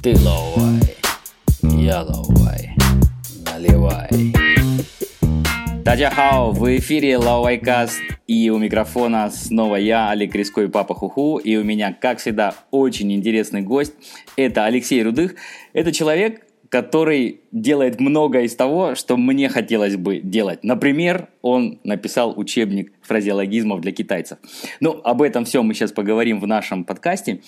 Ты ловой, я яловой, наливай. Дадя хао, в эфире Лауайкаст, и у микрофона снова я, Олег Криско и Папа Хуху, и у меня, как всегда, очень интересный гость, это Алексей Рудых, это человек, который делает много из того, что мне хотелось бы делать. Например, он написал учебник фразеологизмов для китайцев. Ну, об этом все мы сейчас поговорим в нашем подкасте.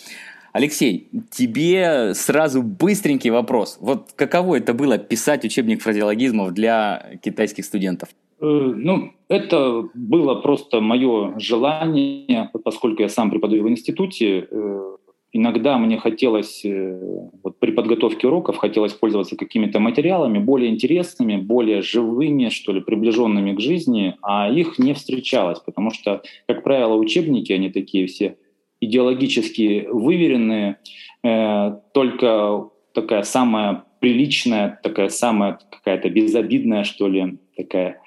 Алексей, тебе сразу быстренький вопрос. Вот каково это было писать учебник фразеологизмов для китайских студентов? Э, ну, это было просто мое желание, поскольку я сам преподаю в институте. Э, иногда мне хотелось, э, вот при подготовке уроков, хотелось пользоваться какими-то материалами более интересными, более живыми, что ли, приближенными к жизни, а их не встречалось, потому что, как правило, учебники, они такие все идеологически выверенные, э, только такая самая приличная, такая самая какая-то безобидная, что ли, такая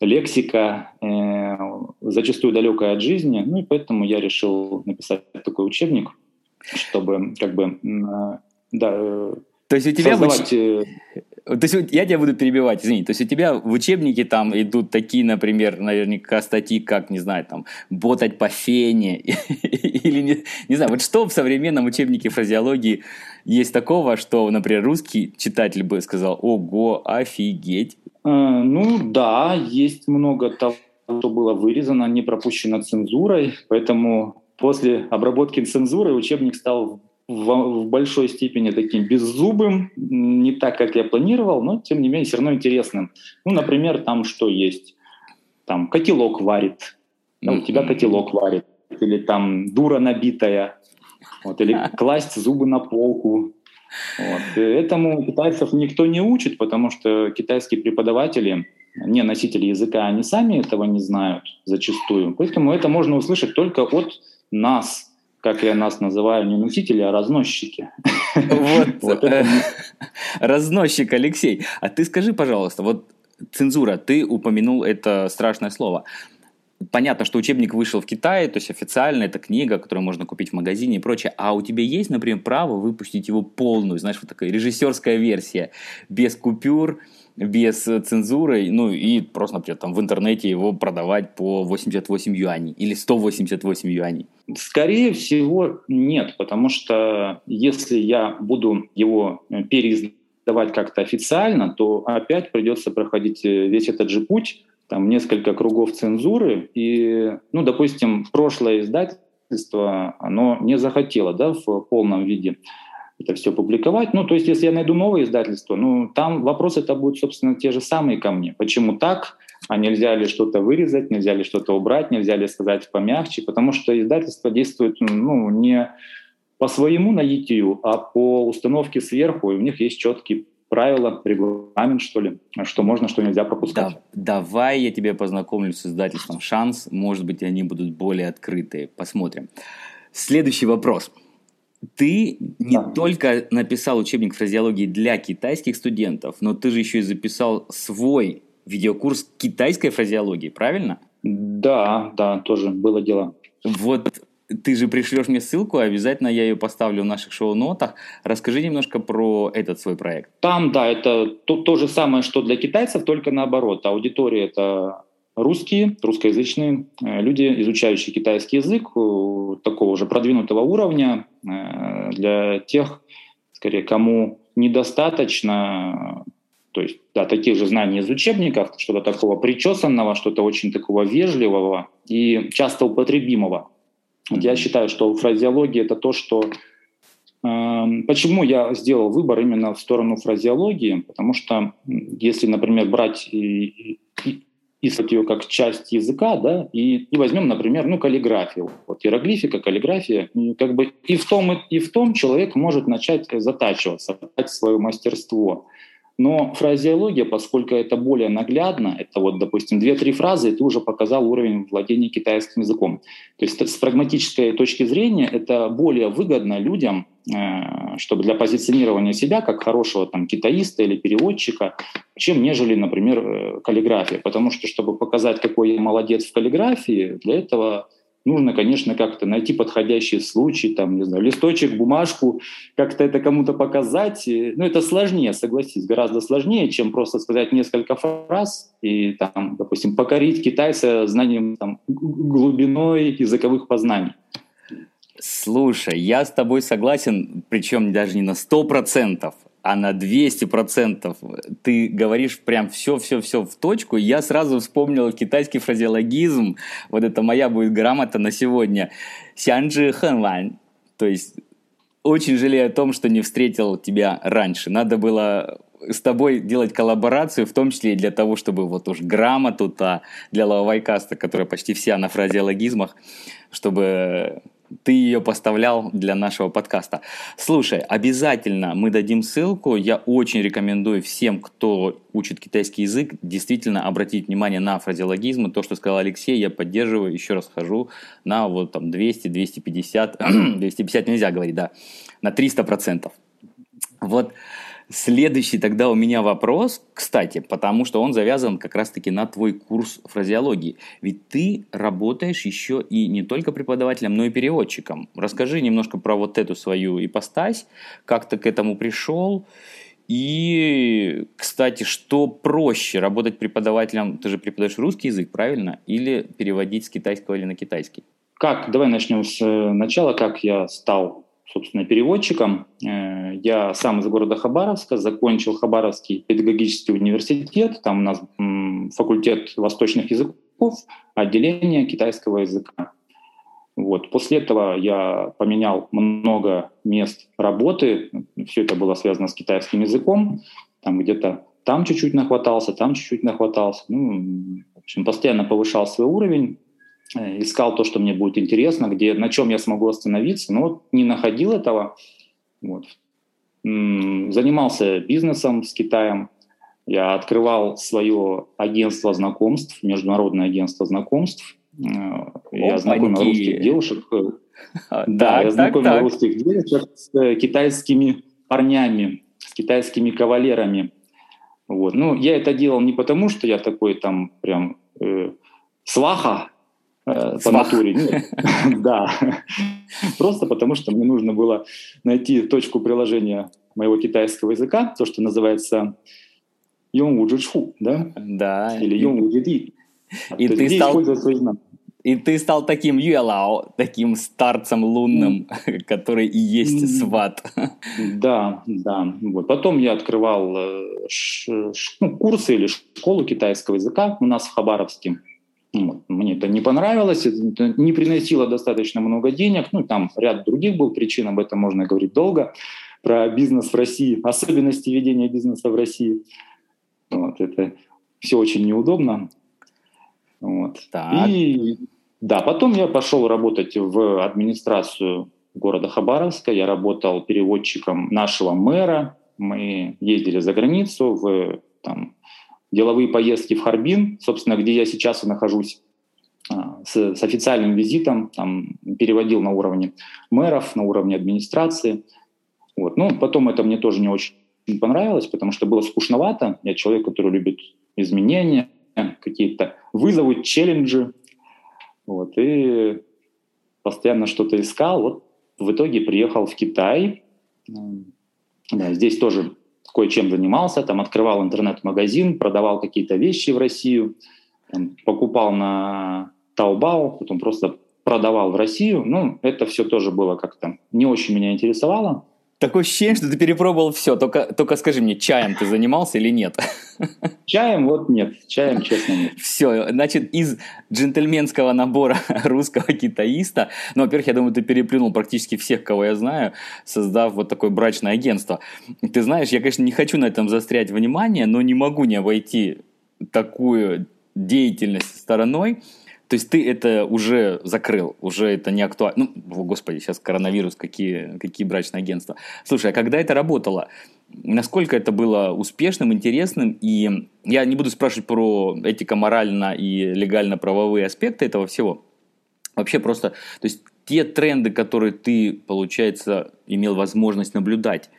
лексика, э, зачастую далекая от жизни. Ну и поэтому я решил написать такой учебник, чтобы как бы э, да, э, то есть у тебя создавать... в... То есть я тебя буду перебивать, извини. То есть у тебя в учебнике там идут такие, например, наверняка статьи, как, не знаю, там, ботать по фене, или не, не знаю, вот что в современном учебнике фразеологии есть такого, что, например, русский читатель бы сказал, ого, офигеть. Э, ну да, есть много того, что было вырезано, не пропущено цензурой, поэтому после обработки цензуры учебник стал в, в большой степени таким беззубым, не так, как я планировал, но тем не менее все равно интересным. Ну, например, там что есть? Там котелок варит, да, у тебя котелок варит, или там дура набитая, вот, или класть зубы на полку. Вот. Этому китайцев никто не учит, потому что китайские преподаватели, не носители языка, они сами этого не знают зачастую. Поэтому это можно услышать только от нас, как я нас называю, не носители, а разносчики. Вот, э, разносчик Алексей. А ты скажи, пожалуйста, вот цензура, ты упомянул это страшное слово. Понятно, что учебник вышел в Китае, то есть официально это книга, которую можно купить в магазине и прочее. А у тебя есть, например, право выпустить его полную, знаешь, вот такая режиссерская версия, без купюр, без цензуры, ну и просто, например, там в интернете его продавать по 88 юаней или 188 юаней? Скорее всего, нет, потому что если я буду его э, переиздавать как-то официально, то опять придется проходить э, весь этот же путь, там несколько кругов цензуры, и, ну, допустим, прошлое издательство, оно не захотело, да, в полном виде это все публиковать. Ну, то есть, если я найду новое издательство, ну, там вопросы это будут, собственно, те же самые ко мне. Почему так? А нельзя ли что-то вырезать, нельзя ли что-то убрать, нельзя ли сказать помягче? Потому что издательство действует, ну, не по своему наитию, а по установке сверху, и у них есть четкие правила, регламент, что ли, что можно, что нельзя пропускать. Да, давай я тебе познакомлю с издательством «Шанс». Может быть, они будут более открытые. Посмотрим. Следующий вопрос – ты не да. только написал учебник фразеологии для китайских студентов, но ты же еще и записал свой видеокурс китайской фразеологии, правильно? Да, да, тоже было дело. Вот ты же пришлешь мне ссылку, обязательно я ее поставлю в наших шоу-нотах. Расскажи немножко про этот свой проект. Там, да, это то, то же самое, что для китайцев, только наоборот. Аудитория это русские, русскоязычные э, люди, изучающие китайский язык э, такого уже продвинутого уровня, э, для тех, скорее, кому недостаточно, то есть, да, таких же знаний из учебников, что-то такого причесанного, что-то очень такого вежливого и часто употребимого. Вот я считаю, что фразеология — это то, что Почему я сделал выбор именно в сторону фразеологии? Потому что если, например, брать использовать ее как часть языка, да, и, и возьмем, например, ну, каллиграфию. Вот иероглифика, каллиграфия, как бы и в том, и в том человек может начать затачиваться, свое мастерство. Но фразеология, поскольку это более наглядно, это вот, допустим, две-три фразы, и ты уже показал уровень владения китайским языком. То есть с прагматической точки зрения это более выгодно людям, э, чтобы для позиционирования себя как хорошего там китаиста или переводчика, чем нежели, например, э, каллиграфия. Потому что, чтобы показать, какой я молодец в каллиграфии, для этого нужно, конечно, как-то найти подходящий случай, там, не знаю, листочек, бумажку, как-то это кому-то показать. Ну, это сложнее, согласись, гораздо сложнее, чем просто сказать несколько фраз и, там, допустим, покорить китайца знанием там, глубиной языковых познаний. Слушай, я с тобой согласен, причем даже не на 100%, а на 200% ты говоришь прям все-все-все в точку, я сразу вспомнил китайский фразеологизм, вот это моя будет грамота на сегодня, сянджи хэнвань, то есть очень жалею о том, что не встретил тебя раньше. Надо было с тобой делать коллаборацию, в том числе и для того, чтобы вот уж грамоту-то для лавайкаста, которая почти вся на фразеологизмах, чтобы ты ее поставлял для нашего подкаста. Слушай, обязательно мы дадим ссылку. Я очень рекомендую всем, кто учит китайский язык, действительно обратить внимание на фразеологизмы. То, что сказал Алексей, я поддерживаю. Еще раз хожу на вот там 200, 250, 250 нельзя говорить, да, на 300 процентов. Вот Следующий тогда у меня вопрос, кстати, потому что он завязан как раз-таки на твой курс фразеологии. Ведь ты работаешь еще и не только преподавателем, но и переводчиком. Расскажи немножко про вот эту свою ипостась, как ты к этому пришел. И, кстати, что проще, работать преподавателем, ты же преподаешь русский язык, правильно? Или переводить с китайского или на китайский? Как, давай начнем с э, начала, как я стал собственно, переводчиком. Э, я сам из города Хабаровска, закончил Хабаровский педагогический университет, там у нас факультет восточных языков, отделение китайского языка. Вот. После этого я поменял много мест работы, все это было связано с китайским языком, там где-то там чуть-чуть нахватался, там чуть-чуть нахватался. Ну, в общем, постоянно повышал свой уровень, искал то, что мне будет интересно, где, на чем я смогу остановиться, но вот не находил этого. Вот. Занимался бизнесом с Китаем. Я открывал свое агентство знакомств, международное агентство знакомств. Э, я знакомил русских девушек. А, да, я знакомил русских девушек с э, китайскими парнями, с китайскими кавалерами. Вот. Ну, я это делал не потому, что я такой там прям э, сваха, Э, по натуре. Да. Просто потому, что мне нужно было найти точку приложения моего китайского языка, то, что называется Йонгу да? Да. Или Йонгу И ты стал... И ты стал таким Юэлао, таким старцем лунным, который и есть сват. Да, да. Вот. Потом я открывал э, ну, курсы или школу китайского языка у нас в Хабаровске. Вот. Мне это не понравилось, это не приносило достаточно много денег. Ну, там ряд других был причин, об этом можно говорить долго. Про бизнес в России, особенности ведения бизнеса в России. Вот, это все очень неудобно. Вот. Так. И да, потом я пошел работать в администрацию города Хабаровска. Я работал переводчиком нашего мэра. Мы ездили за границу в там, деловые поездки в Харбин, собственно, где я сейчас и нахожусь а, с, с официальным визитом, там, переводил на уровне мэров, на уровне администрации. Вот. Ну, потом это мне тоже не очень понравилось, потому что было скучновато. Я человек, который любит изменения, какие-то вызовы, челленджи. Вот. И постоянно что-то искал. Вот в итоге приехал в Китай. Да, здесь тоже кое-чем занимался, там открывал интернет-магазин, продавал какие-то вещи в Россию, там, покупал на Taobao, потом просто продавал в Россию. Ну, это все тоже было как-то не очень меня интересовало. Такое ощущение, что ты перепробовал все. Только, только скажи мне, чаем ты занимался или нет? Чаем вот нет. Чаем, честно, нет. Все, значит, из джентльменского набора русского китаиста, ну, во-первых, я думаю, ты переплюнул практически всех, кого я знаю, создав вот такое брачное агентство. Ты знаешь, я, конечно, не хочу на этом застрять внимание, но не могу не обойти такую деятельность стороной, то есть ты это уже закрыл, уже это не актуально. Ну, господи, сейчас коронавирус, какие, какие брачные агентства. Слушай, а когда это работало? Насколько это было успешным, интересным? И я не буду спрашивать про этико-морально и легально-правовые аспекты этого всего. Вообще просто, то есть те тренды, которые ты, получается, имел возможность наблюдать,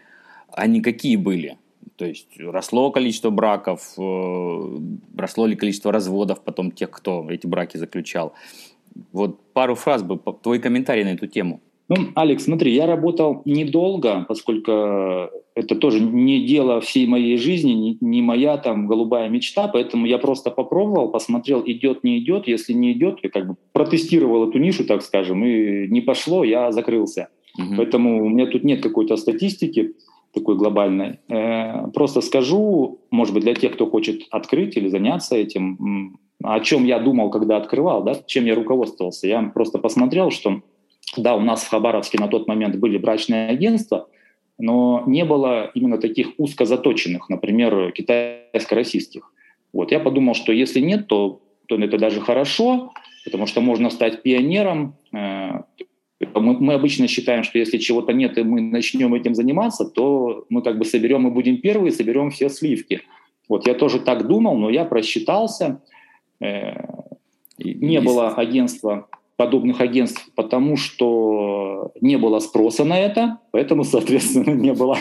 они какие были? То есть росло количество браков, э, росло ли количество разводов потом тех, кто эти браки заключал. Вот пару фраз бы, твой комментарий на эту тему. Ну, Алекс, смотри, я работал недолго, поскольку это тоже не дело всей моей жизни, не, не моя там голубая мечта, поэтому я просто попробовал, посмотрел, идет, не идет. Если не идет, я как бы протестировал эту нишу, так скажем, и не пошло, я закрылся. Угу. Поэтому у меня тут нет какой-то статистики такой глобальной. Э, просто скажу, может быть, для тех, кто хочет открыть или заняться этим, о чем я думал, когда открывал, да, чем я руководствовался. Я просто посмотрел, что да, у нас в Хабаровске на тот момент были брачные агентства, но не было именно таких узко заточенных, например, китайско-российских. Вот. Я подумал, что если нет, то, то это даже хорошо, потому что можно стать пионером. Э, мы, мы обычно считаем, что если чего-то нет, и мы начнем этим заниматься, то мы как бы соберем и будем первые, соберем все сливки. Вот я тоже так думал, но я просчитался. Э, не было агентства подобных агентств, потому что не было спроса на это, поэтому, соответственно, не было,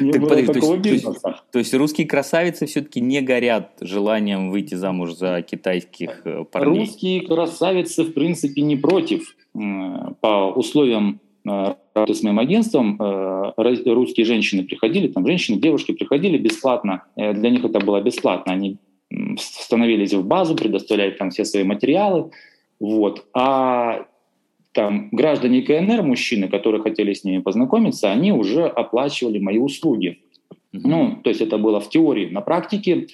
не было подожди, такого то есть, бизнеса. То есть, то есть русские красавицы все-таки не горят желанием выйти замуж за китайских э, парней? Русские красавицы, в принципе, не против. По условиям э, работы с моим агентством э, русские женщины приходили, там женщины, девушки приходили бесплатно. Для них это было бесплатно. Они становились в базу, предоставляли там все свои материалы, вот. А там граждане КНР, мужчины, которые хотели с ними познакомиться, они уже оплачивали мои услуги. Ну, то есть это было в теории. На практике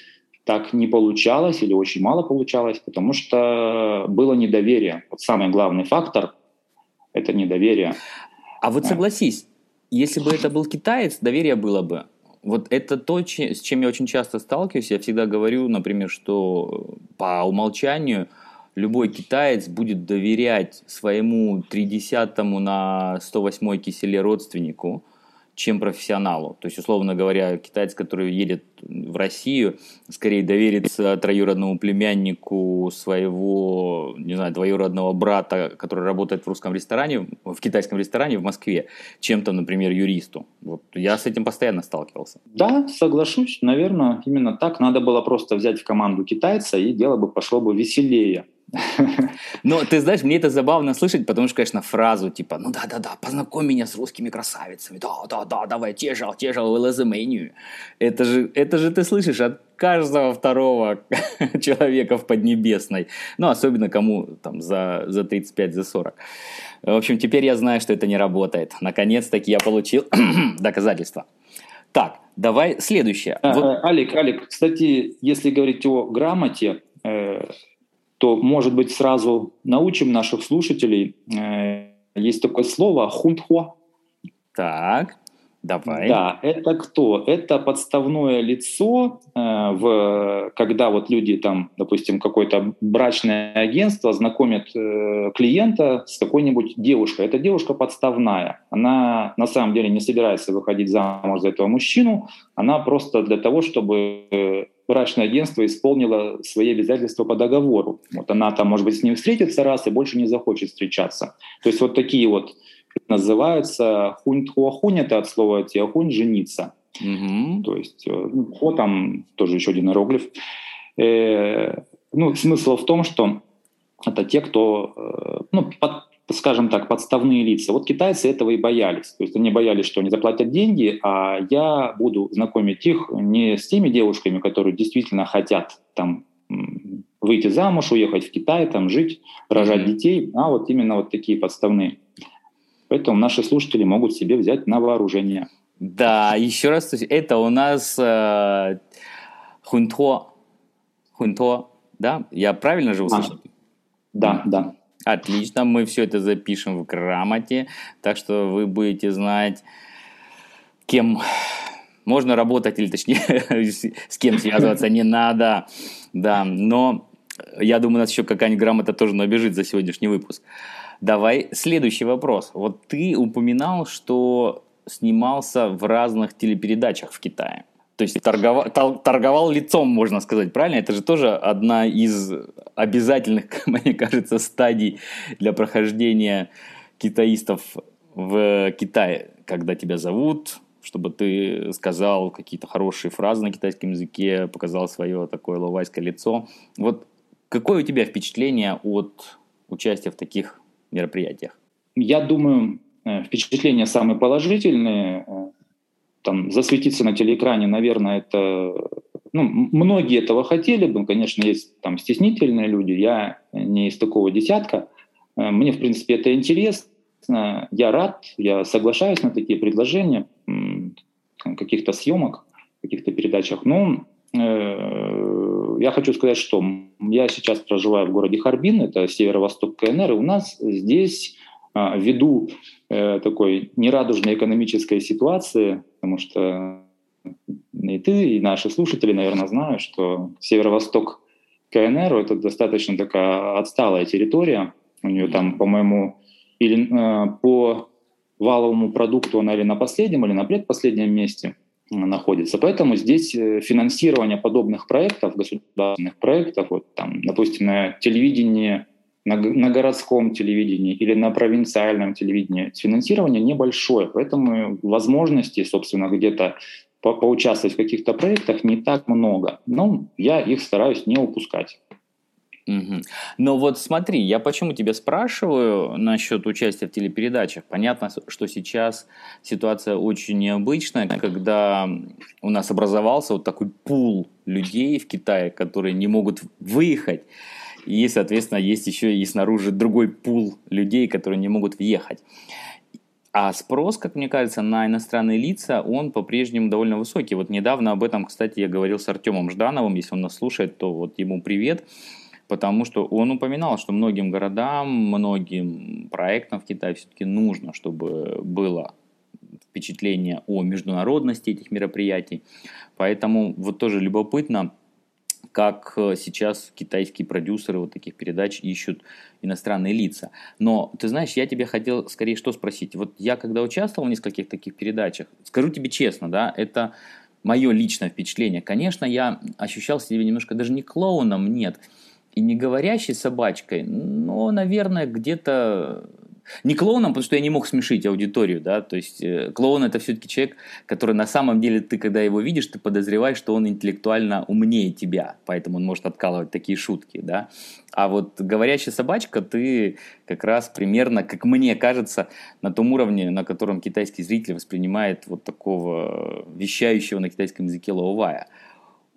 так не получалось или очень мало получалось, потому что было недоверие. Вот самый главный фактор – это недоверие. А вот согласись, если бы это был китаец, доверие было бы. Вот это то, с чем я очень часто сталкиваюсь. Я всегда говорю, например, что по умолчанию – любой китаец будет доверять своему 30 на 108 киселе родственнику, чем профессионалу. То есть, условно говоря, китаец, который едет в Россию, скорее доверится троюродному племяннику своего, не знаю, двоюродного брата, который работает в русском ресторане, в китайском ресторане в Москве, чем то, например, юристу. Вот я с этим постоянно сталкивался. Да, соглашусь. Наверное, именно так. Надо было просто взять в команду китайца, и дело бы пошло бы веселее. Но ты знаешь, мне это забавно слышать, потому что, конечно, фразу типа, ну да-да-да, познакомь меня с русскими красавицами, да-да-да, давай, тежал, тежал, в Это же, это же ты слышишь от каждого второго человека в Поднебесной. Ну, особенно кому там за, за 35, за 40. В общем, теперь я знаю, что это не работает. Наконец-таки я получил доказательства. Так, давай следующее. А, вот... Э, Алик, Алик, кстати, если говорить о грамоте, э, то, может быть, сразу научим наших слушателей. Э, есть такое слово «хунтхуа». Так, давай. Да, это кто? Это подставное лицо, э, в, когда вот люди там, допустим, какое-то брачное агентство знакомят э, клиента с какой-нибудь девушкой. Эта девушка подставная. Она на самом деле не собирается выходить замуж за этого мужчину. Она просто для того, чтобы брачное агентство исполнило свои обязательства по договору. Вот она там, может быть, с ним встретится раз и больше не захочет встречаться. То есть вот такие вот называются хунь-тхуахунь, это от слова тиахунь – жениться. Угу. То есть э, ну, хо там тоже еще один иероглиф. Э, ну, смысл в том, что это те, кто э, ну, под, скажем так, подставные лица. Вот китайцы этого и боялись. То есть они боялись, что они заплатят деньги, а я буду знакомить их не с теми девушками, которые действительно хотят там выйти замуж, уехать в Китай, там жить, рожать mm-hmm. детей, а вот именно вот такие подставные. Поэтому наши слушатели могут себе взять на вооружение. Да, еще раз, это у нас э, хунто, хунто, да? Я правильно же услышал? А, да, да. Отлично, мы все это запишем в грамоте, так что вы будете знать, кем можно работать, или точнее, с кем связываться не надо. Да, но я думаю, нас еще какая-нибудь грамота тоже набежит за сегодняшний выпуск. Давай следующий вопрос. Вот ты упоминал, что снимался в разных телепередачах в Китае. То есть торговал, торговал лицом, можно сказать, правильно? Это же тоже одна из обязательных, мне кажется, стадий для прохождения китаистов в Китае, когда тебя зовут, чтобы ты сказал какие-то хорошие фразы на китайском языке, показал свое такое ловайское лицо. Вот какое у тебя впечатление от участия в таких мероприятиях? Я думаю, э, впечатления самые положительные. Там, засветиться на телеэкране, наверное, это... Ну, многие этого хотели бы, конечно, есть там стеснительные люди, я не из такого десятка. Э, мне, в принципе, это интересно, я рад, я соглашаюсь на такие предложения каких-то съемок, каких-то передачах. Но э, я хочу сказать, что я сейчас проживаю в городе Харбин, это северо-восток КНР, и у нас здесь ввиду э, такой нерадужной экономической ситуации, потому что и ты, и наши слушатели, наверное, знают, что северо-восток КНР это достаточно такая отсталая территория. У нее там, по-моему, или э, по валовому продукту она или на последнем, или на предпоследнем месте находится. Поэтому здесь э, финансирование подобных проектов, государственных проектов, вот там, допустим, на телевидении, на, на городском телевидении или на провинциальном телевидении, финансирование небольшое, поэтому возможностей, собственно, где-то по поучаствовать в каких-то проектах не так много. Но я их стараюсь не упускать. Угу. Но вот смотри, я почему тебя спрашиваю насчет участия в телепередачах. Понятно, что сейчас ситуация очень необычная, когда у нас образовался вот такой пул людей в Китае, которые не могут выехать. И, соответственно, есть еще и снаружи другой пул людей, которые не могут въехать. А спрос, как мне кажется, на иностранные лица, он по-прежнему довольно высокий. Вот недавно об этом, кстати, я говорил с Артемом Ждановым. Если он нас слушает, то вот ему привет потому что он упоминал, что многим городам, многим проектам в Китае все-таки нужно, чтобы было впечатление о международности этих мероприятий. Поэтому вот тоже любопытно, как сейчас китайские продюсеры вот таких передач ищут иностранные лица. Но, ты знаешь, я тебе хотел скорее что спросить. Вот я когда участвовал в нескольких таких передачах, скажу тебе честно, да, это мое личное впечатление. Конечно, я ощущал себя немножко даже не клоуном, нет, и не говорящей собачкой, но, наверное, где-то не клоуном, потому что я не мог смешить аудиторию, да, то есть э, клоун это все-таки человек, который на самом деле ты, когда его видишь, ты подозреваешь, что он интеллектуально умнее тебя, поэтому он может откалывать такие шутки, да. А вот говорящая собачка, ты как раз примерно, как мне кажется, на том уровне, на котором китайский зритель воспринимает вот такого вещающего на китайском языке лаовая.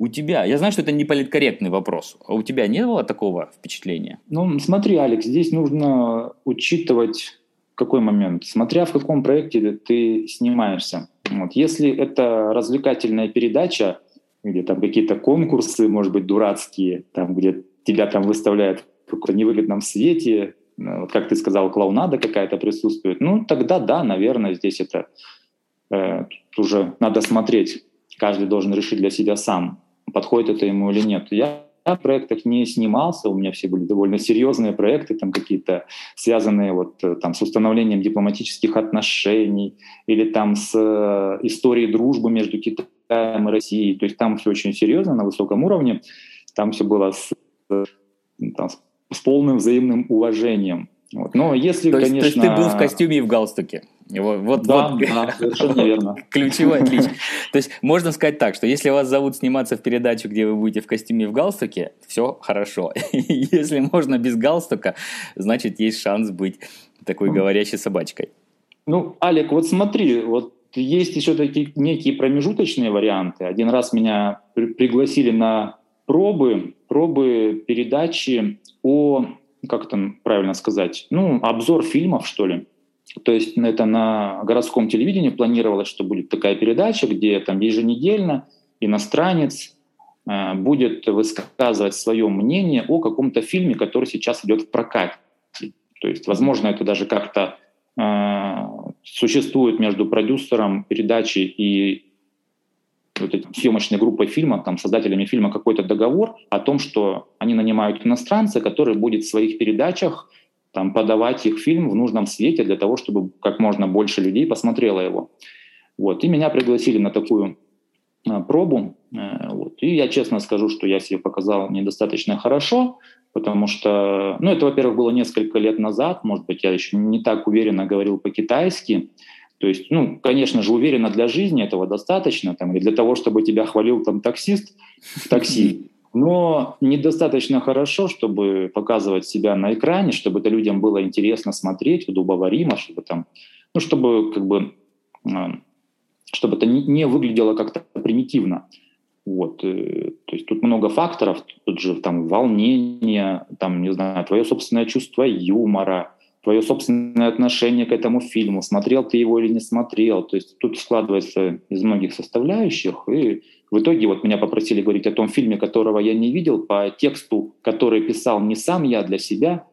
У тебя, я знаю, что это не политкорректный вопрос, а у тебя не было такого впечатления? Ну, смотри, Алекс, здесь нужно учитывать какой момент, смотря в каком проекте ты снимаешься. Вот. Если это развлекательная передача, где там какие-то конкурсы, может быть, дурацкие, там, где тебя там выставляют в каком-то невыгодном свете, ну, вот как ты сказал, клоунада какая-то присутствует, ну, тогда да, наверное, здесь это э, уже надо смотреть. Каждый должен решить для себя сам подходит это ему или нет. Я в проектах не снимался, у меня все были довольно серьезные проекты, там какие-то связанные вот э, там с установлением дипломатических отношений или там с э, историей дружбы между Китаем и Россией. То есть там все очень серьезно, на высоком уровне. Там все было с, э, там, с полным взаимным уважением. Вот. Но если, то есть, конечно... То есть ты был в костюме и в галстуке? Вот, вот, да, вот. да, совершенно верно. Ключевой отличие. То есть можно сказать так, что если вас зовут сниматься в передачу, где вы будете в костюме и в галстуке, все хорошо. Если можно без галстука, значит есть шанс быть такой говорящей собачкой. Ну, Алик, вот смотри, вот есть еще такие некие промежуточные варианты. Один раз меня при пригласили на пробы, пробы передачи о, как там правильно сказать, ну, обзор фильмов, что ли. То есть это на городском телевидении планировалось, что будет такая передача, где там еженедельно иностранец э, будет высказывать свое мнение о каком-то фильме, который сейчас идет в прокате. То есть, возможно, это даже как-то э, существует между продюсером передачи и вот этой съемочной группой фильма, там, создателями фильма какой-то договор о том, что они нанимают иностранца, который будет в своих передачах там, подавать их фильм в нужном свете для того, чтобы как можно больше людей посмотрело его. Вот. И меня пригласили на такую а, пробу. Э, вот. И я честно скажу, что я себе показал недостаточно хорошо, потому что, ну, это, во-первых, было несколько лет назад, может быть, я еще не так уверенно говорил по-китайски, то есть, ну, конечно же, уверенно для жизни этого достаточно, там, или для того, чтобы тебя хвалил там таксист в такси, но недостаточно хорошо, чтобы показывать себя на экране, чтобы это людям было интересно смотреть, удобоваримо, чтобы там, ну, чтобы как бы, а, чтобы это не выглядело как-то примитивно. Вот, э, то есть тут много факторов, тут же там волнение, там, не знаю, твое собственное чувство юмора, твое собственное отношение к этому фильму, смотрел ты его или не смотрел. То есть тут складывается из многих составляющих, и в итоге вот меня попросили говорить о том фильме, которого я не видел, по тексту, который писал не сам я для себя.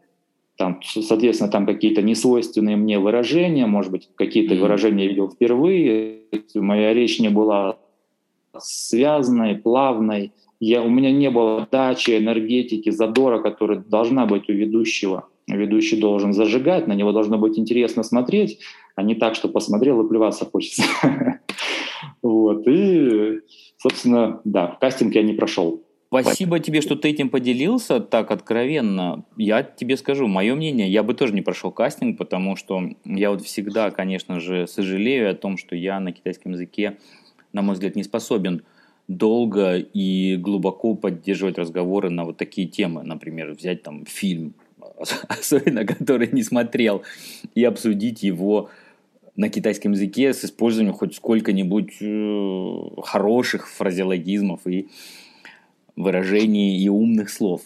Там, соответственно, там какие-то несвойственные мне выражения, может быть, какие-то mm-hmm. выражения я видел впервые. Моя речь не была связанной, плавной. Я, у меня не было дачи, энергетики, задора, которая должна быть у ведущего ведущий должен зажигать, на него должно быть интересно смотреть, а не так, что посмотрел и плеваться хочется. Вот. И, собственно, да, кастинг я не прошел. Спасибо тебе, что ты этим поделился так откровенно. Я тебе скажу, мое мнение, я бы тоже не прошел кастинг, потому что я вот всегда, конечно же, сожалею о том, что я на китайском языке, на мой взгляд, не способен долго и глубоко поддерживать разговоры на вот такие темы. Например, взять там фильм особенно который не смотрел, и обсудить его на китайском языке с использованием хоть сколько-нибудь э, хороших фразеологизмов и выражений и умных слов.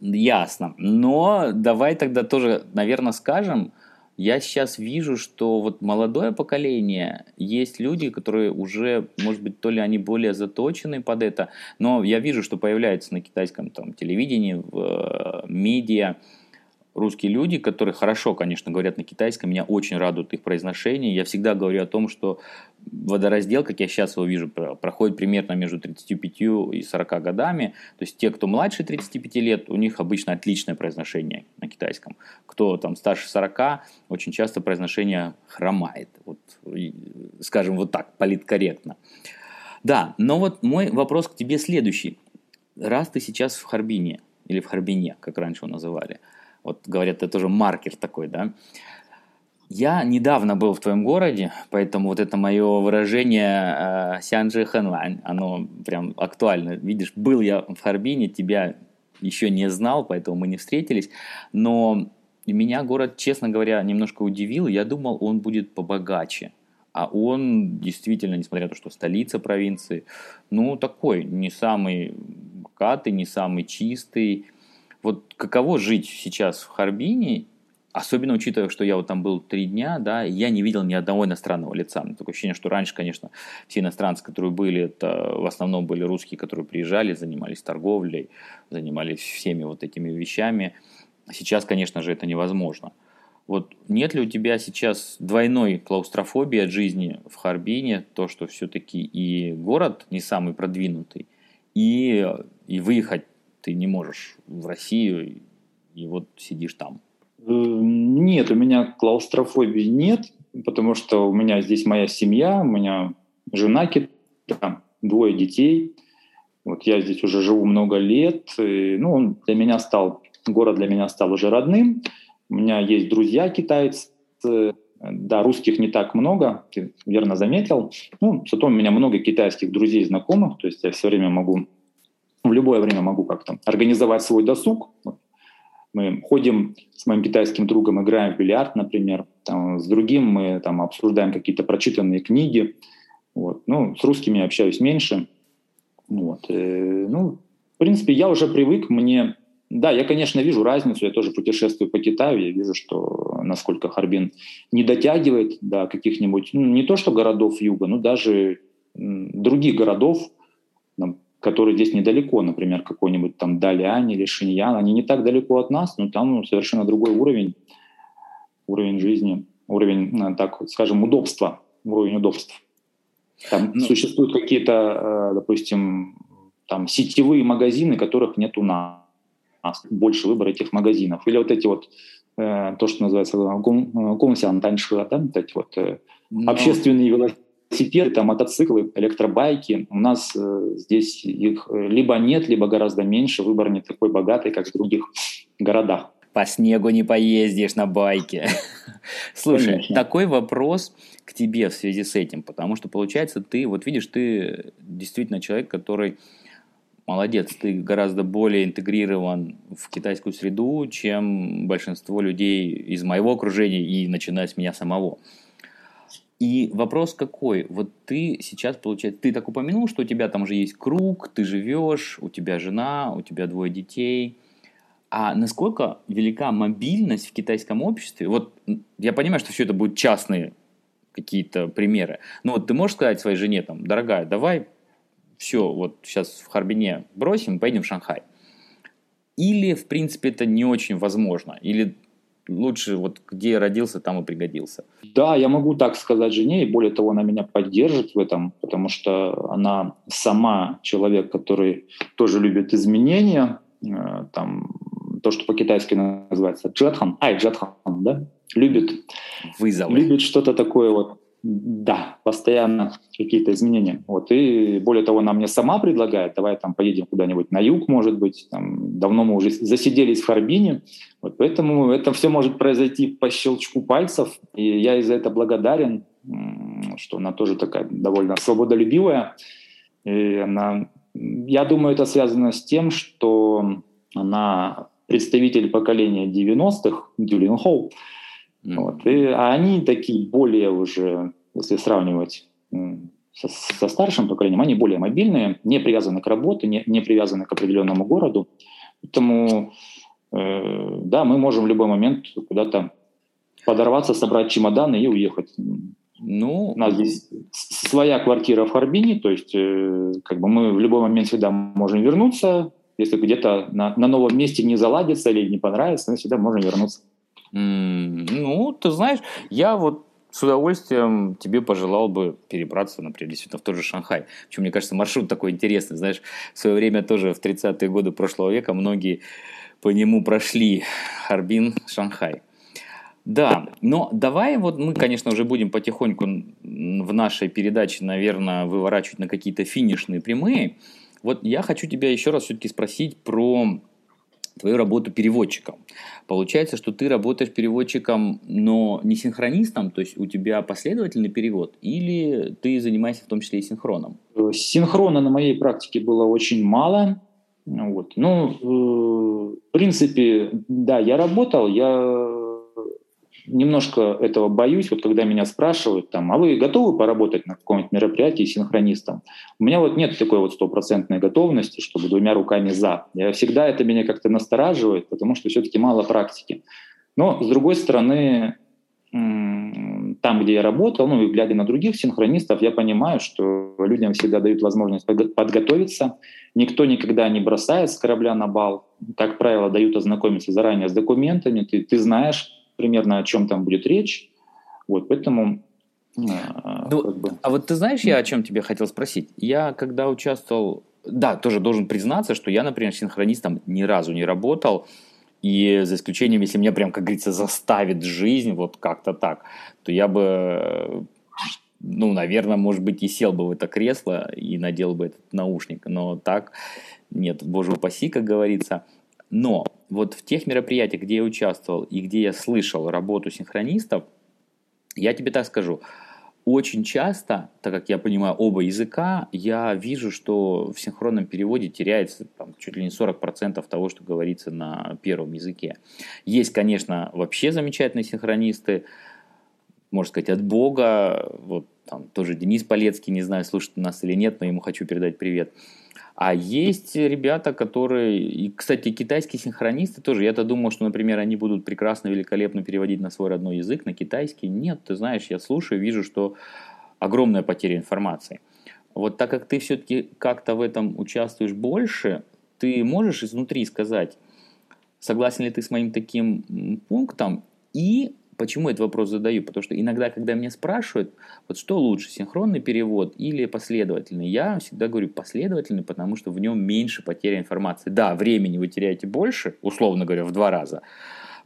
Ясно. Но давай тогда тоже, наверное, скажем, я сейчас вижу, что вот молодое поколение, есть люди, которые уже, может быть, то ли они более заточены под это, но я вижу, что появляется на китайском там, телевидении, в э, медиа, русские люди, которые хорошо, конечно, говорят на китайском, меня очень радует их произношение. Я всегда говорю о том, что водораздел, как я сейчас его вижу, проходит примерно между 35 и 40 годами. То есть те, кто младше 35 лет, у них обычно отличное произношение на китайском. Кто там старше 40, очень часто произношение хромает. Вот, скажем вот так, политкорректно. Да, но вот мой вопрос к тебе следующий. Раз ты сейчас в Харбине, или в Харбине, как раньше его называли – вот говорят, это тоже маркер такой, да. Я недавно был в твоем городе, поэтому вот это мое выражение э, «Сянжи Хэнлань», оно прям актуально. Видишь, был я в Харбине, тебя еще не знал, поэтому мы не встретились, но меня город, честно говоря, немножко удивил. Я думал, он будет побогаче. А он действительно, несмотря на то, что столица провинции, ну такой, не самый богатый, не самый чистый, вот каково жить сейчас в Харбине, особенно учитывая, что я вот там был три дня, да, я не видел ни одного иностранного лица. Такое ощущение, что раньше, конечно, все иностранцы, которые были, это в основном были русские, которые приезжали, занимались торговлей, занимались всеми вот этими вещами. Сейчас, конечно же, это невозможно. Вот нет ли у тебя сейчас двойной клаустрофобии от жизни в Харбине, то, что все-таки и город не самый продвинутый, и, и выехать ты не можешь в Россию и вот сидишь там? Э, нет, у меня клаустрофобии нет, потому что у меня здесь моя семья, у меня жена кита, двое детей. Вот я здесь уже живу много лет. И, ну, он для меня стал, город для меня стал уже родным. У меня есть друзья китайцы. Да, русских не так много, ты верно заметил. Ну, зато у меня много китайских друзей, знакомых. То есть я все время могу в любое время могу как-то организовать свой досуг. Мы ходим с моим китайским другом, играем в бильярд, например. Там, с другим мы там, обсуждаем какие-то прочитанные книги. Вот. Ну, с русскими общаюсь меньше. Вот. И, э, ну, в принципе, я уже привык. Мне, да, я, конечно, вижу разницу. Я тоже путешествую по Китаю. Я вижу, что насколько Харбин не дотягивает до каких-нибудь, ну, не то что городов юга, но даже других городов, которые здесь недалеко, например, какой-нибудь там Далянь или Шиньян, они не так далеко от нас, но там ну, совершенно другой уровень, уровень жизни, уровень, э, так скажем, удобства, уровень удобств. Там ну, существуют какие-то, э, допустим, там сетевые магазины, которых нет у нас. Больше выбора этих магазинов. Или вот эти вот, э, то, что называется гонсян таньше, да, вот эти вот ну, общественные велосипеды велосипеды, там, мотоциклы, электробайки. У нас э, здесь их э, либо нет, либо гораздо меньше. Выбор не такой богатый, как в других городах. По снегу не поездишь на байке. Слушай, Конечно. такой вопрос к тебе в связи с этим, потому что получается ты, вот видишь, ты действительно человек, который молодец, ты гораздо более интегрирован в китайскую среду, чем большинство людей из моего окружения и начиная с меня самого. И вопрос какой? Вот ты сейчас, получается, ты так упомянул, что у тебя там уже есть круг, ты живешь, у тебя жена, у тебя двое детей. А насколько велика мобильность в китайском обществе? Вот я понимаю, что все это будут частные какие-то примеры. Но вот ты можешь сказать своей жене, там, дорогая, давай все, вот сейчас в Харбине бросим, поедем в Шанхай. Или, в принципе, это не очень возможно. Или лучше вот где родился, там и пригодился. Да, я могу так сказать жене, и более того, она меня поддержит в этом, потому что она сама человек, который тоже любит изменения, э, там то, что по-китайски называется джетхан, ай, джетхан, да, любит, Вызовы. любит что-то такое вот да, постоянно какие-то изменения. Вот. И более того, она мне сама предлагает, давай там поедем куда-нибудь на юг, может быть. Там, давно мы уже засиделись в Харбине. Вот, поэтому это все может произойти по щелчку пальцев. И я из-за этого благодарен, что она тоже такая довольно свободолюбивая. И она, я думаю, это связано с тем, что она представитель поколения 90-х, Дюлин Mm-hmm. Вот. И, а они такие более уже, если сравнивать со, со старшим поколением, они более мобильные, не привязаны к работе, не, не привязаны к определенному городу. Поэтому, э, да, мы можем в любой момент куда-то подорваться, собрать чемоданы и уехать. Ну, у нас здесь своя квартира в Харбине, то есть э, как бы мы в любой момент всегда можем вернуться. Если где-то на, на новом месте не заладится или не понравится, мы всегда можем вернуться. Ну, ты знаешь, я вот с удовольствием тебе пожелал бы перебраться, например, действительно в тот же Шанхай. Причем, мне кажется, маршрут такой интересный. Знаешь, в свое время тоже в 30-е годы прошлого века многие по нему прошли Харбин, Шанхай. Да, но давай вот мы, конечно, уже будем потихоньку в нашей передаче, наверное, выворачивать на какие-то финишные прямые. Вот я хочу тебя еще раз все-таки спросить про твою работу переводчиком. Получается, что ты работаешь переводчиком, но не синхронистом, то есть у тебя последовательный перевод, или ты занимаешься в том числе и синхроном? Синхрона на моей практике было очень мало. Вот. Ну, э, в принципе, да, я работал, я немножко этого боюсь, вот когда меня спрашивают, там, а вы готовы поработать на каком-нибудь мероприятии синхронистом? У меня вот нет такой вот стопроцентной готовности, чтобы двумя руками за. Я всегда это меня как-то настораживает, потому что все-таки мало практики. Но, с другой стороны, там, где я работал, ну и глядя на других синхронистов, я понимаю, что людям всегда дают возможность подготовиться. Никто никогда не бросает с корабля на бал. Как правило, дают ознакомиться заранее с документами. Ты, ты знаешь, примерно о чем там будет речь. Вот, поэтому а, ну, как бы... А вот ты знаешь, я о чем тебе хотел спросить? Я когда участвовал, да, тоже должен признаться, что я, например, синхронистом ни разу не работал, и за исключением, если меня прям, как говорится, заставит жизнь вот как-то так, то я бы, ну, наверное, может быть, и сел бы в это кресло и надел бы этот наушник, но так нет, боже упаси, как говорится. Но вот в тех мероприятиях, где я участвовал и где я слышал работу синхронистов, я тебе так скажу, очень часто, так как я понимаю оба языка, я вижу, что в синхронном переводе теряется там, чуть ли не 40% того, что говорится на первом языке. Есть, конечно, вообще замечательные синхронисты, можно сказать, от Бога. Вот там тоже Денис Полецкий, не знаю, слушает нас или нет, но ему хочу передать привет. А есть ребята, которые, и, кстати, китайские синхронисты тоже, я-то думал, что, например, они будут прекрасно, великолепно переводить на свой родной язык, на китайский. Нет, ты знаешь, я слушаю, вижу, что огромная потеря информации. Вот так как ты все-таки как-то в этом участвуешь больше, ты можешь изнутри сказать, согласен ли ты с моим таким пунктом, и Почему этот вопрос задаю? Потому что иногда, когда меня спрашивают, вот что лучше, синхронный перевод или последовательный, я всегда говорю последовательный, потому что в нем меньше потери информации. Да, времени вы теряете больше, условно говоря, в два раза,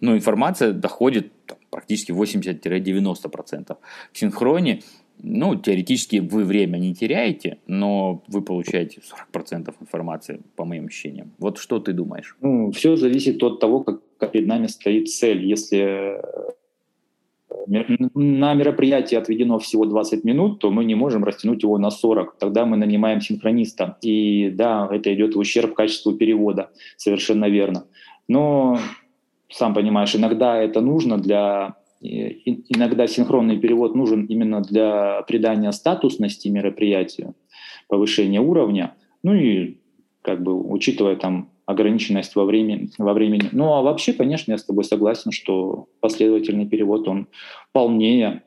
но информация доходит там, практически 80-90%. В синхроне ну, теоретически вы время не теряете, но вы получаете 40% информации, по моим ощущениям. Вот что ты думаешь? Ну, все зависит от того, как, перед нами стоит цель. Если на мероприятие отведено всего 20 минут, то мы не можем растянуть его на 40. Тогда мы нанимаем синхрониста. И да, это идет в ущерб качеству перевода, совершенно верно. Но, сам понимаешь, иногда это нужно для... Иногда синхронный перевод нужен именно для придания статусности мероприятию, повышения уровня. Ну и как бы учитывая там ограниченность во времени, во времени. Ну а вообще, конечно, я с тобой согласен, что последовательный перевод, он полнее,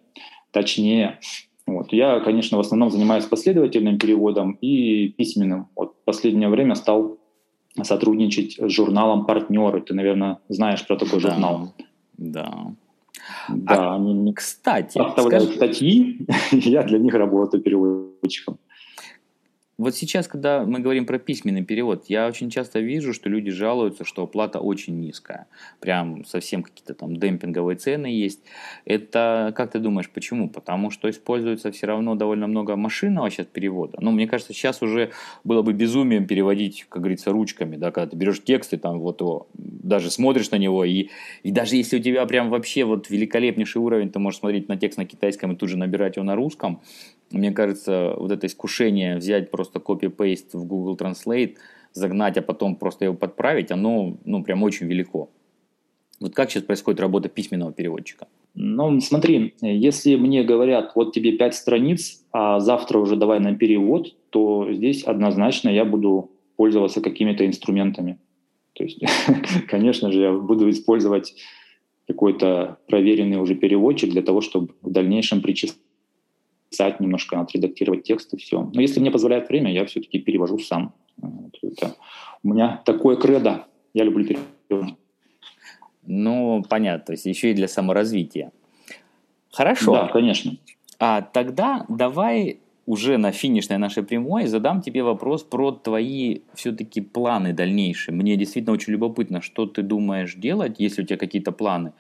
точнее. Вот. Я, конечно, в основном занимаюсь последовательным переводом и письменным. Вот в последнее время стал сотрудничать с журналом «Партнеры». Ты, наверное, знаешь про такой да. журнал. Да. Да, а, они кстати, оставляют скажи... статьи, я для них работаю переводчиком. Вот сейчас, когда мы говорим про письменный перевод, я очень часто вижу, что люди жалуются, что оплата очень низкая. Прям совсем какие-то там демпинговые цены есть. Это, как ты думаешь, почему? Потому что используется все равно довольно много машинного сейчас перевода. Ну, мне кажется, сейчас уже было бы безумием переводить, как говорится, ручками, да, когда ты берешь текст и там вот его, даже смотришь на него, и, и даже если у тебя прям вообще вот великолепнейший уровень, ты можешь смотреть на текст на китайском и тут же набирать его на русском, мне кажется, вот это искушение взять просто копи-пейст в Google Translate, загнать, а потом просто его подправить, оно ну, прям очень велико. Вот как сейчас происходит работа письменного переводчика? Ну, смотри, если мне говорят, вот тебе пять страниц, а завтра уже давай на перевод, то здесь однозначно я буду пользоваться какими-то инструментами. То есть, конечно же, я буду использовать какой-то проверенный уже переводчик для того, чтобы в дальнейшем причислить написать немножко, отредактировать текст и все. Но если мне позволяет время, я все-таки перевожу сам. Это у меня такое кредо. Я люблю перевод. Ну, понятно. То есть еще и для саморазвития. Хорошо. Да, конечно. А тогда давай уже на финишной нашей прямой задам тебе вопрос про твои все-таки планы дальнейшие. Мне действительно очень любопытно, что ты думаешь делать, если у тебя какие-то планы.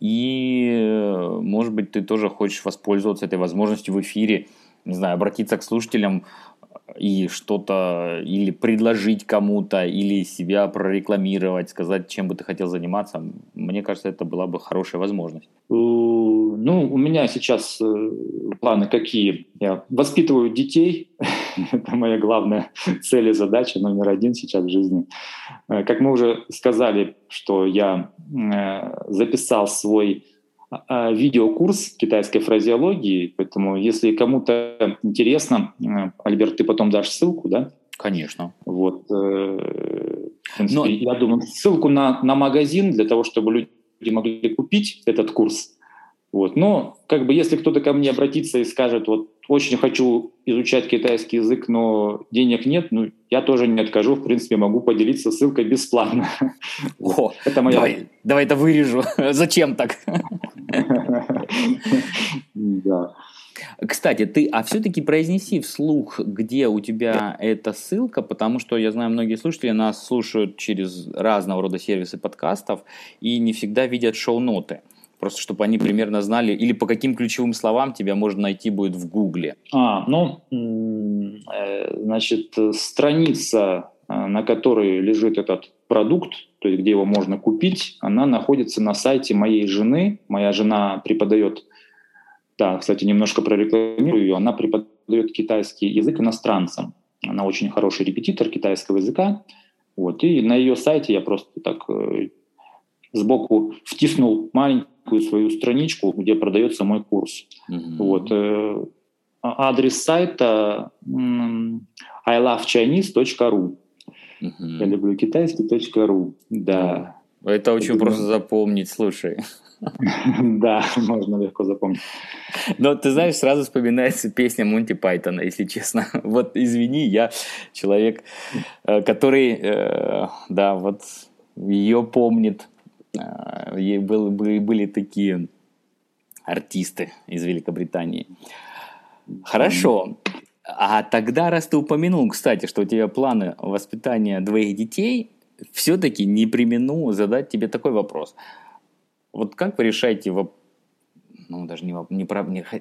И, может быть, ты тоже хочешь воспользоваться этой возможностью в эфире, не знаю, обратиться к слушателям и что-то или предложить кому-то, или себя прорекламировать, сказать, чем бы ты хотел заниматься. Мне кажется, это была бы хорошая возможность. Э, ну, у меня сейчас э, планы какие? Я воспитываю детей. Это моя главная цель и задача номер один сейчас в жизни. Э, как мы уже сказали, что я э, записал свой а, видеокурс китайской фразеологии, поэтому если кому-то интересно, Альберт, ты потом дашь ссылку, да? Конечно. Вот, принципе, Но... я думаю, ссылку на, на магазин для того, чтобы люди могли купить этот курс. Вот. Но как бы если кто-то ко мне обратится и скажет, вот очень хочу изучать китайский язык, но денег нет, ну я тоже не откажу, в принципе могу поделиться ссылкой бесплатно. О, это моя... давай, давай это вырежу. Зачем так? Да. Кстати, ты, а все-таки произнеси вслух, где у тебя эта ссылка, потому что я знаю, многие слушатели нас слушают через разного рода сервисы подкастов и не всегда видят шоу-ноты. Просто чтобы они примерно знали, или по каким ключевым словам тебя можно найти будет в Гугле. А, ну, э, значит, страница, э, на которой лежит этот продукт, то есть где его можно купить, она находится на сайте моей жены. Моя жена преподает, да, кстати, немножко прорекламирую ее, она преподает китайский язык иностранцам. Она очень хороший репетитор китайского языка. Вот, и на ее сайте я просто так э, сбоку втиснул маленький свою страничку, где продается мой курс. Mm-hmm. Вот. Э, а, адрес сайта ilovechinese.ru. Mm-hmm. Я люблю китайский.ру. Да. Это очень Это просто запомнить, слушай. Да, можно легко запомнить. Но ты знаешь, сразу вспоминается песня Монти Пайтона, если честно. Вот извини, я человек, э, который, э, да, вот ее помнит. А, были, были такие артисты из Великобритании. Хорошо. А тогда, раз ты упомянул, кстати, что у тебя планы воспитания двоих детей, все-таки не примену задать тебе такой вопрос. Вот как вы решаете вопрос ну, даже не, не,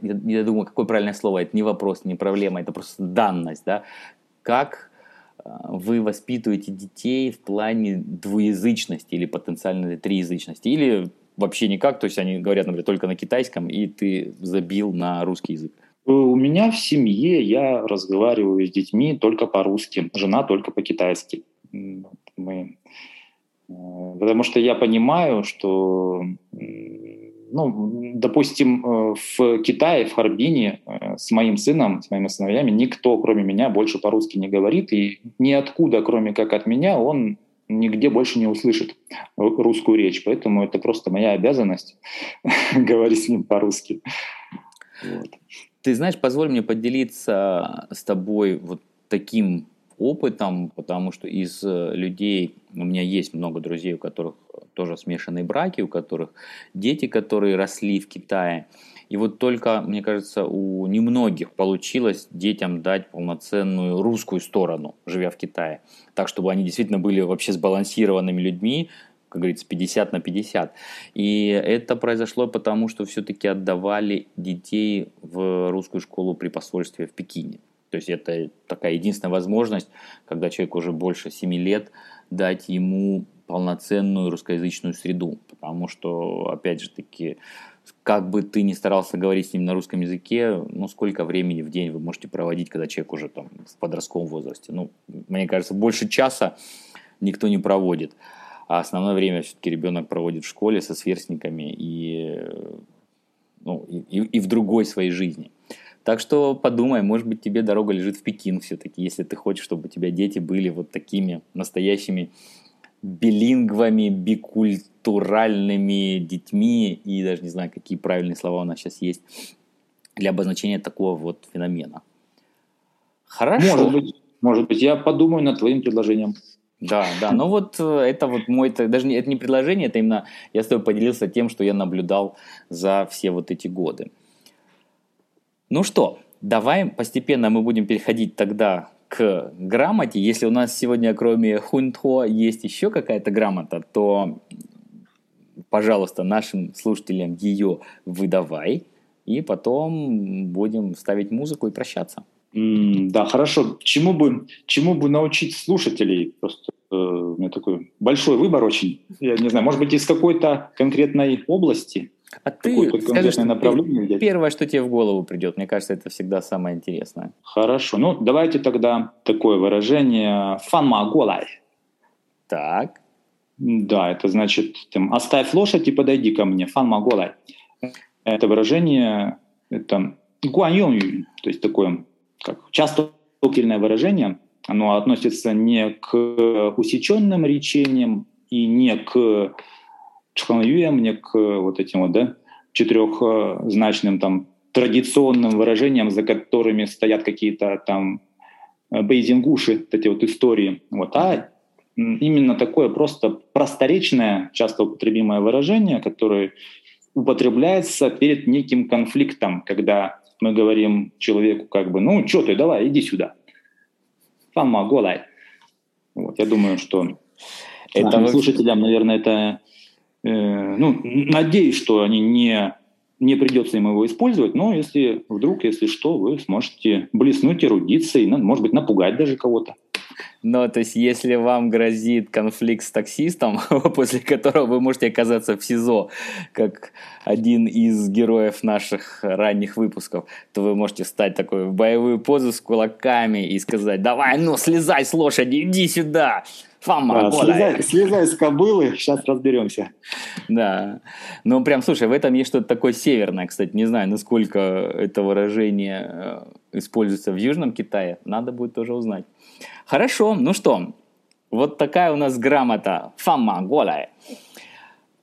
не, я думаю, какое правильное слово, это не вопрос, не проблема, это просто данность, да, как вы воспитываете детей в плане двуязычности или потенциально триязычности, или вообще никак, то есть они говорят, например, только на китайском, и ты забил на русский язык? У меня в семье я разговариваю с детьми только по-русски, жена только по-китайски. Мы, э, потому что я понимаю, что ну, допустим, э, в Китае, в Харбине э, с моим сыном, с моими сыновьями никто, кроме меня, больше по-русски не говорит, и ниоткуда, кроме как от меня, он нигде больше не услышит русскую речь. Поэтому это просто моя обязанность говорить с ним по-русски. Ты знаешь, позволь мне поделиться с тобой вот таким опытом, потому что из э, людей, у меня есть много друзей, у которых тоже смешанные браки, у которых дети, которые росли в Китае. И вот только, мне кажется, у немногих получилось детям дать полноценную русскую сторону, живя в Китае. Так, чтобы они действительно были вообще сбалансированными людьми, как говорится, 50 на 50. И это произошло потому, что все-таки отдавали детей в русскую школу при посольстве в Пекине. То есть это такая единственная возможность, когда человек уже больше 7 лет, дать ему полноценную русскоязычную среду. Потому что, опять же таки, как бы ты ни старался говорить с ним на русском языке, ну, сколько времени в день вы можете проводить, когда человек уже там в подростковом возрасте? Ну, мне кажется, больше часа никто не проводит. А основное время все-таки ребенок проводит в школе со сверстниками и, ну, и, и в другой своей жизни. Так что подумай, может быть, тебе дорога лежит в Пекин все-таки, если ты хочешь, чтобы у тебя дети были вот такими настоящими билингвами, бикультуральными детьми, и даже не знаю, какие правильные слова у нас сейчас есть для обозначения такого вот феномена. Хорошо. Может быть, может быть, я подумаю над твоим предложением. Да, да, но вот э, это вот мой, даже не, это не предложение, это именно я с тобой поделился тем, что я наблюдал за все вот эти годы. Ну что, давай постепенно мы будем переходить тогда к грамоте. Если у нас сегодня кроме хунтхо есть еще какая-то грамота, то, пожалуйста, нашим слушателям ее выдавай, и потом будем ставить музыку и прощаться. Mm, да, хорошо. Чему бы, чему бы научить слушателей? Просто э, у меня такой большой выбор очень. Я не знаю, может быть, из какой-то конкретной области? А ты скажи, что направление первое, что тебе в голову придет. Мне кажется, это всегда самое интересное. Хорошо. Ну, давайте тогда такое выражение «фанма голай». Так. Да, это значит там, «оставь лошадь и подойди ко мне». «Фанма голай». Это выражение, это гуаньоню, то есть такое как частокельное выражение. Оно относится не к усеченным речениям и не к чханюя мне к вот этим вот, да, четырехзначным там традиционным выражениям, за которыми стоят какие-то там э, бейзингуши, вот эти вот истории. Вот. А именно такое просто просторечное, часто употребимое выражение, которое употребляется перед неким конфликтом, когда мы говорим человеку как бы, ну, что ты, давай, иди сюда. Фама, голай. Вот, я думаю, что это слушателям, наверное, это Э, ну, надеюсь, что они не, не придется им его использовать, но если вдруг, если что, вы сможете блеснуть, эрудиться и, ну, может быть, напугать даже кого-то. Ну, то есть, если вам грозит конфликт с таксистом, после которого вы можете оказаться в СИЗО, как один из героев наших ранних выпусков, то вы можете встать такой в боевую позу с кулаками и сказать, давай, ну, слезай с лошади, иди сюда. Фома, а, слезай, слезай с кобылы, сейчас разберемся. Да. Ну, прям, слушай, в этом есть что-то такое северное, кстати. Не знаю, насколько это выражение э, используется в Южном Китае. Надо будет тоже узнать. Хорошо, ну что, вот такая у нас грамота. Фама, голая.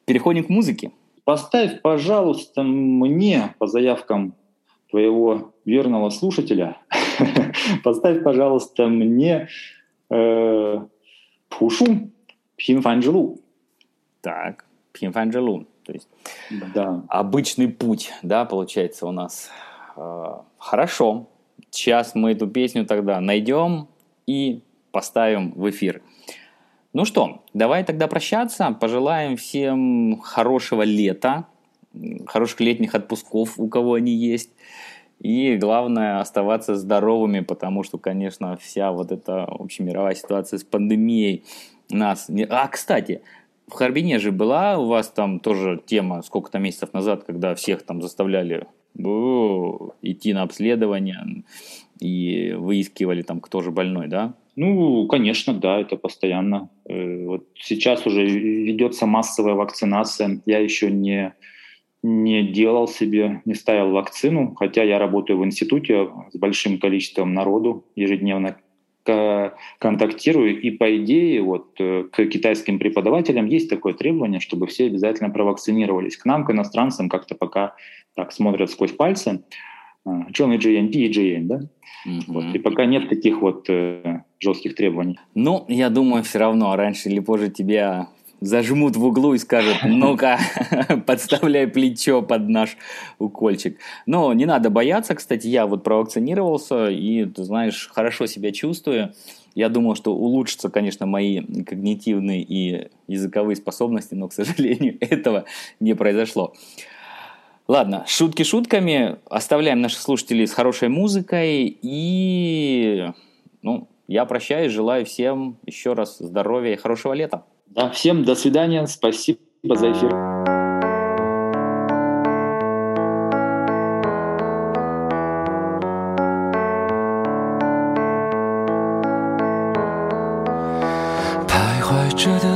Переходим к музыке. Поставь, пожалуйста, мне по заявкам твоего верного слушателя, поставь, пожалуйста, мне э, Пушу Пинфанжилу. Так, Пинфанжилу. То есть да. обычный путь, да, получается у нас. А, хорошо. Сейчас мы эту песню тогда найдем и поставим в эфир. Ну что, давай тогда прощаться. Пожелаем всем хорошего лета, хороших летних отпусков, у кого они есть. И главное оставаться здоровыми, потому что, конечно, вся вот эта общемировая ситуация с пандемией нас... А, кстати, в Харбине же была у вас там тоже тема сколько-то месяцев назад, когда всех там заставляли идти на обследование и выискивали там, кто же больной, да? Ну, конечно, да, это постоянно. Э, вот сейчас уже ведется массовая вакцинация. Я еще не, не делал себе, не ставил вакцину, хотя я работаю в институте с большим количеством народу, ежедневно контактирую, и по идее вот э, к китайским преподавателям есть такое требование, чтобы все обязательно провакцинировались. К нам, к иностранцам, как-то пока так смотрят сквозь пальцы. Черный GN, PGN, да? Угу. Вот, и пока нет таких вот э, жестких требований. Ну, я думаю, все равно раньше или позже тебя зажмут в углу и скажут, ну-ка, подставляй плечо под наш укольчик. Но не надо бояться, кстати, я вот провакцинировался и, ты знаешь, хорошо себя чувствую. Я думал, что улучшатся, конечно, мои когнитивные и языковые способности, но, к сожалению, этого не произошло. Ладно, шутки шутками. Оставляем наших слушателей с хорошей музыкой. И ну, я прощаюсь, желаю всем еще раз здоровья и хорошего лета. Да, всем до свидания, спасибо за эфир. 觉得。